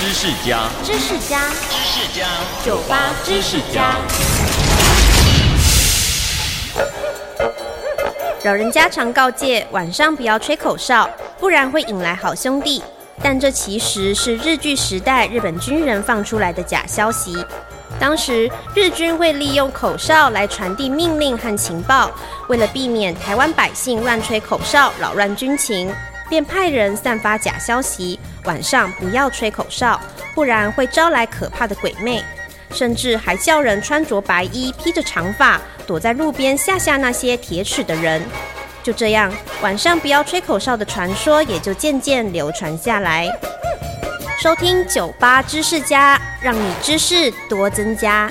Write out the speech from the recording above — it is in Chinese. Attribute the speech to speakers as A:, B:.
A: 知识家，
B: 知识家，
A: 知识家，
B: 酒吧知识家。老人家常告诫晚上不要吹口哨，不然会引来好兄弟。但这其实是日据时代日本军人放出来的假消息。当时日军会利用口哨来传递命令和情报，为了避免台湾百姓乱吹口哨扰乱军情，便派人散发假消息：晚上不要吹口哨，不然会招来可怕的鬼魅。甚至还叫人穿着白衣，披着长发，躲在路边吓吓那些铁齿的人。就这样，晚上不要吹口哨的传说也就渐渐流传下来。收听酒吧知识家，让你知识多增加。